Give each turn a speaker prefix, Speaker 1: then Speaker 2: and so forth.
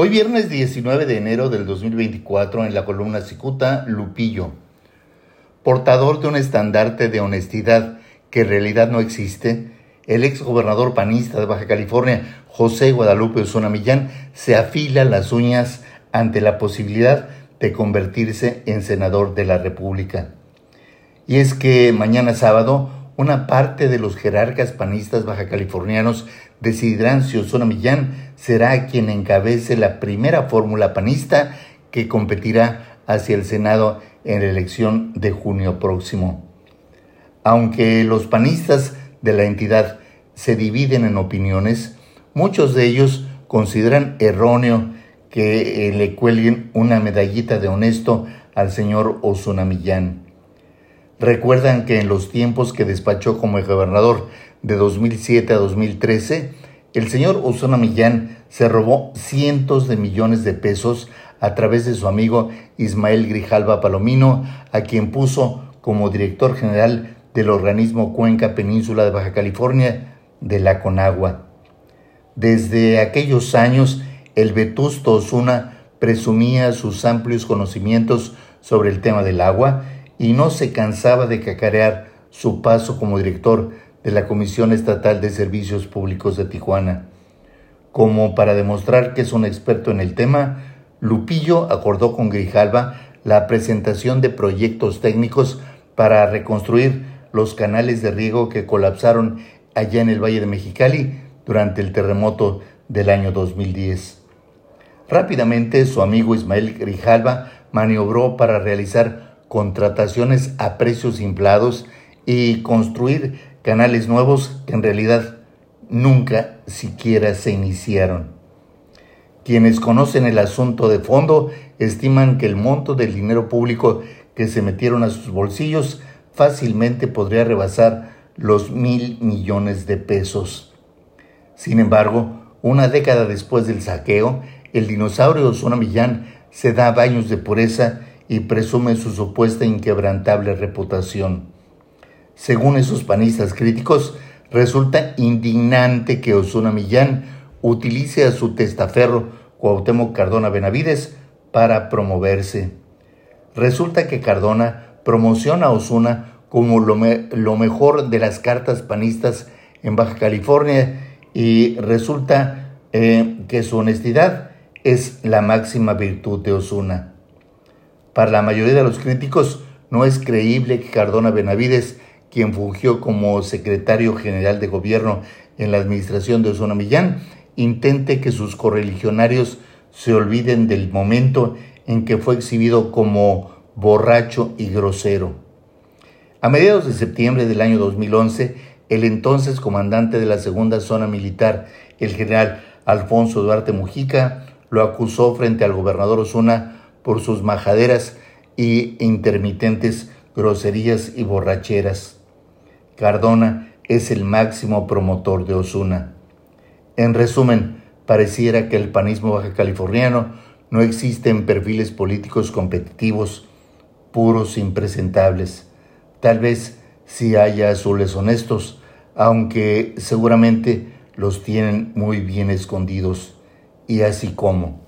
Speaker 1: Hoy viernes 19 de enero del 2024 en la columna Cicuta, Lupillo, portador de un estandarte de honestidad que en realidad no existe, el ex gobernador panista de Baja California, José Guadalupe Osuna Millán, se afila las uñas ante la posibilidad de convertirse en senador de la República. Y es que mañana sábado, una parte de los jerarcas panistas baja californianos decidirán si Osuna Millán será quien encabece la primera fórmula panista que competirá hacia el Senado en la elección de junio próximo. Aunque los panistas de la entidad se dividen en opiniones, muchos de ellos consideran erróneo que eh, le cuelguen una medallita de honesto al señor Osuna Millán. Recuerdan que en los tiempos que despachó como gobernador de 2007 a 2013, el señor Osuna Millán se robó cientos de millones de pesos a través de su amigo Ismael Grijalva Palomino, a quien puso como director general del organismo Cuenca Península de Baja California de la Conagua. Desde aquellos años, el vetusto Osuna presumía sus amplios conocimientos sobre el tema del agua y no se cansaba de cacarear su paso como director de la Comisión Estatal de Servicios Públicos de Tijuana. Como para demostrar que es un experto en el tema, Lupillo acordó con Grijalva la presentación de proyectos técnicos para reconstruir los canales de riego que colapsaron allá en el Valle de Mexicali durante el terremoto del año 2010. Rápidamente su amigo Ismael Grijalva maniobró para realizar contrataciones a precios inflados y construir canales nuevos que en realidad nunca siquiera se iniciaron. Quienes conocen el asunto de fondo estiman que el monto del dinero público que se metieron a sus bolsillos fácilmente podría rebasar los mil millones de pesos. Sin embargo, una década después del saqueo, el dinosaurio Osuna Millán se da baños de pureza y presume su supuesta inquebrantable reputación. Según esos panistas críticos, resulta indignante que Osuna Millán utilice a su testaferro Cuauhtémoc Cardona Benavides para promoverse. Resulta que Cardona promociona a Osuna como lo, mejor de las cartas panistas en Baja California y resulta eh, que su honestidad es la máxima virtud de Osuna. Para la mayoría de los críticos no es creíble que Cardona Benavides quien fungió como secretario general de gobierno en la administración de Osuna Millán, intente que sus correligionarios se olviden del momento en que fue exhibido como borracho y grosero. A mediados de septiembre del año 2011, el entonces comandante de la segunda zona militar, el general Alfonso Duarte Mujica, lo acusó frente al gobernador Osuna por sus majaderas y intermitentes groserías y borracheras. Cardona es el máximo promotor de Osuna. En resumen, pareciera que el panismo baja californiano no existen perfiles políticos competitivos, puros impresentables. Tal vez sí haya azules honestos, aunque seguramente los tienen muy bien escondidos. Y así como.